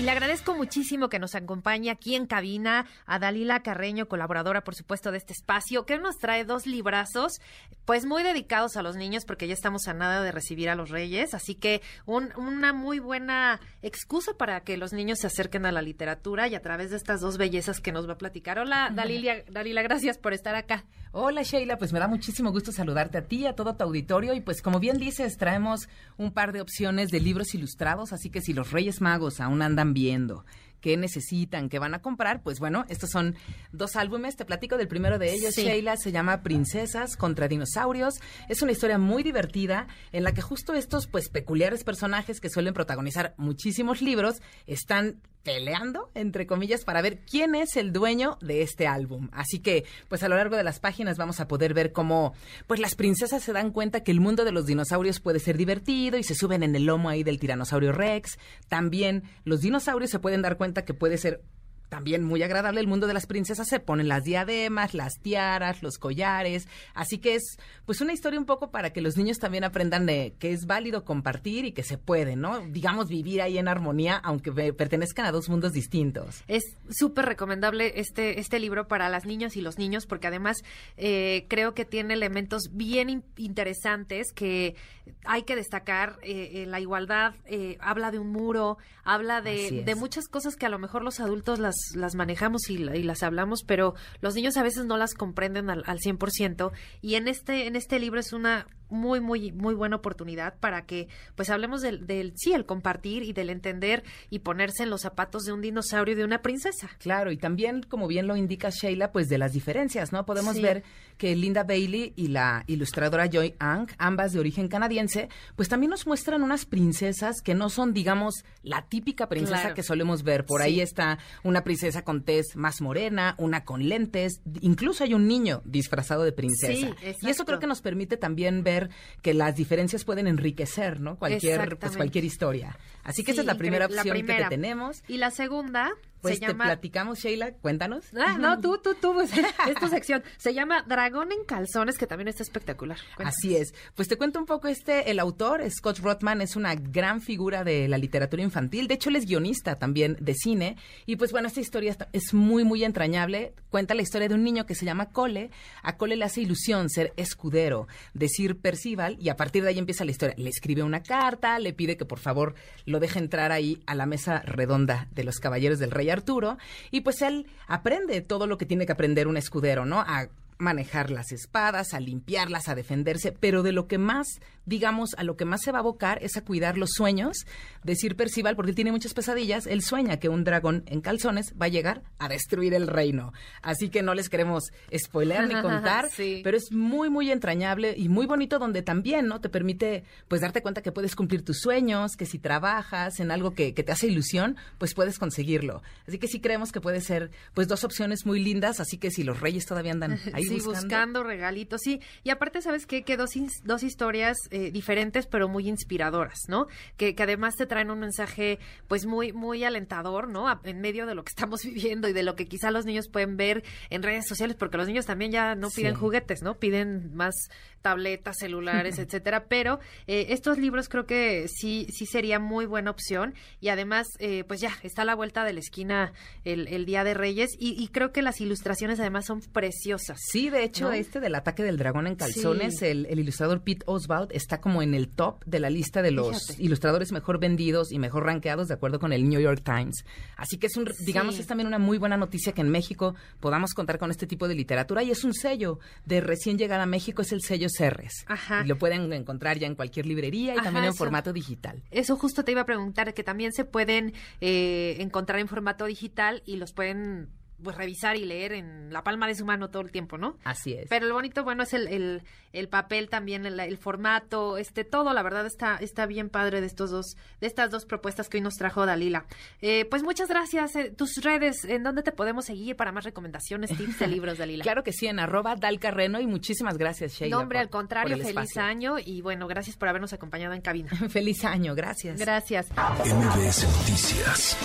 Y le agradezco muchísimo que nos acompañe aquí en cabina a Dalila Carreño, colaboradora, por supuesto, de este espacio, que nos trae dos librazos, pues muy dedicados a los niños, porque ya estamos a nada de recibir a los reyes. Así que una muy buena excusa para que los niños se acerquen a la literatura y a través de estas dos bellezas que nos va a platicar. Hola, Dalila, Dalila, gracias por estar acá. Hola, Sheila, pues me da muchísimo gusto saludarte a ti, a todo tu auditorio. Y pues, como bien dices, traemos un par de opciones de libros ilustrados, así que si los Reyes Magos aún andan viendo, qué necesitan, qué van a comprar, pues bueno, estos son dos álbumes. Te platico del primero de ellos, Sheila, se llama Princesas contra Dinosaurios. Es una historia muy divertida en la que justo estos pues peculiares personajes que suelen protagonizar muchísimos libros están peleando, entre comillas, para ver quién es el dueño de este álbum. Así que, pues a lo largo de las páginas vamos a poder ver cómo, pues las princesas se dan cuenta que el mundo de los dinosaurios puede ser divertido y se suben en el lomo ahí del tiranosaurio Rex. También los dinosaurios se pueden dar cuenta que puede ser también muy agradable el mundo de las princesas se ponen las diademas, las tiaras, los collares, así que es pues una historia un poco para que los niños también aprendan de que es válido compartir y que se puede, ¿no? Digamos vivir ahí en armonía aunque pertenezcan a dos mundos distintos. Es súper recomendable este este libro para las niñas y los niños porque además eh, creo que tiene elementos bien interesantes que hay que destacar eh, eh, la igualdad habla de un muro, habla de, de muchas cosas que a lo mejor los adultos las las, manejamos y, las hablamos, pero los niños a veces no las comprenden al, al 100%. Y en este, en este libro es una muy, muy, muy buena oportunidad para que, pues, hablemos del, del, sí, el compartir y del entender y ponerse en los zapatos de un dinosaurio y de una princesa. Claro, y también, como bien lo indica Sheila, pues, de las diferencias, ¿no? Podemos ver que Linda Bailey y la ilustradora Joy Ang, ambas de origen canadiense, pues también nos muestran unas princesas que no son, digamos, la típica princesa que solemos ver. Por ahí está una princesa con tez más morena, una con lentes, incluso hay un niño disfrazado de princesa. y eso creo que nos permite también ver que las diferencias pueden enriquecer, ¿no? Cualquier, pues cualquier historia. Así que esa es la primera opción que tenemos. Y la segunda pues te platicamos, Sheila, cuéntanos. Ah, no, tú, tú, tú, pues, es tu sección. Se llama Dragón en calzones, que también está espectacular. Así es. Pues te cuento un poco este, el autor, Scott Rothman, es una gran figura de la literatura infantil. De hecho, él es guionista también de cine. Y pues bueno, esta historia es muy, muy entrañable. Cuenta la historia de un niño que se llama Cole. A Cole le hace ilusión ser escudero decir Percival y a partir de ahí empieza la historia. Le escribe una carta, le pide que por favor lo deje entrar ahí a la mesa redonda de los caballeros del rey Arturo, y pues él aprende todo lo que tiene que aprender un escudero, ¿no? A manejar las espadas, a limpiarlas, a defenderse, pero de lo que más, digamos, a lo que más se va a abocar es a cuidar los sueños. Decir Percival, porque él tiene muchas pesadillas, él sueña que un dragón en calzones va a llegar a destruir el reino. Así que no les queremos spoiler ni contar, pero es muy, muy entrañable y muy bonito donde también, ¿no? Te permite, pues, darte cuenta que puedes cumplir tus sueños, que si trabajas en algo que, que te hace ilusión, pues puedes conseguirlo. Así que sí creemos que puede ser, pues, dos opciones muy lindas, así que si los reyes todavía andan ahí sí, buscando. regalitos, sí. Y aparte, ¿sabes qué? Que dos, dos historias eh, diferentes, pero muy inspiradoras, ¿no? Que, que, además te traen un mensaje, pues, muy, muy alentador, ¿no? en medio de lo que estamos viviendo y de lo que quizá los niños pueden ver en redes sociales, porque los niños también ya no piden juguetes, ¿no? Piden más tabletas, celulares, etcétera. Pero eh, estos libros creo que sí, sí sería muy buena opción. Y además, eh, pues ya, está a la vuelta de la esquina el, el Día de Reyes. Y, y creo que las ilustraciones además son preciosas. Sí, de hecho, este del ataque del dragón en calzones, el, ilustrador Pete Oswald está como en el top de la lista de los ilustradores mejor vendidos y mejor rankeados de acuerdo con el New York Times. Así que es un, digamos, es también una muy buena noticia que en México podamos contar con este tipo de literatura y es un sello de recién llegada a México, es el sello Cerres. Ajá. Y lo pueden encontrar ya en cualquier librería y también en formato digital. Eso justo te iba a preguntar, que también se pueden eh, encontrar en formato digital y los pueden pues revisar y leer en la palma de su mano todo el tiempo, ¿no? Así es. Pero lo bonito, bueno, es el, el, papel también, el, formato, este, todo, la verdad está, está bien padre de estos dos, de estas dos propuestas que hoy nos trajo Dalila. Eh, pues muchas gracias. Eh, tus redes, ¿en dónde te podemos seguir para más recomendaciones, tips de libros, Dalila? claro que sí, en arroba dalcarreno y muchísimas gracias, Sheila. No, hombre, al contrario, feliz año y bueno, gracias por habernos acompañado en cabina. feliz año, gracias. Gracias. MBS Noticias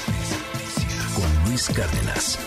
con Luis Cárdenas.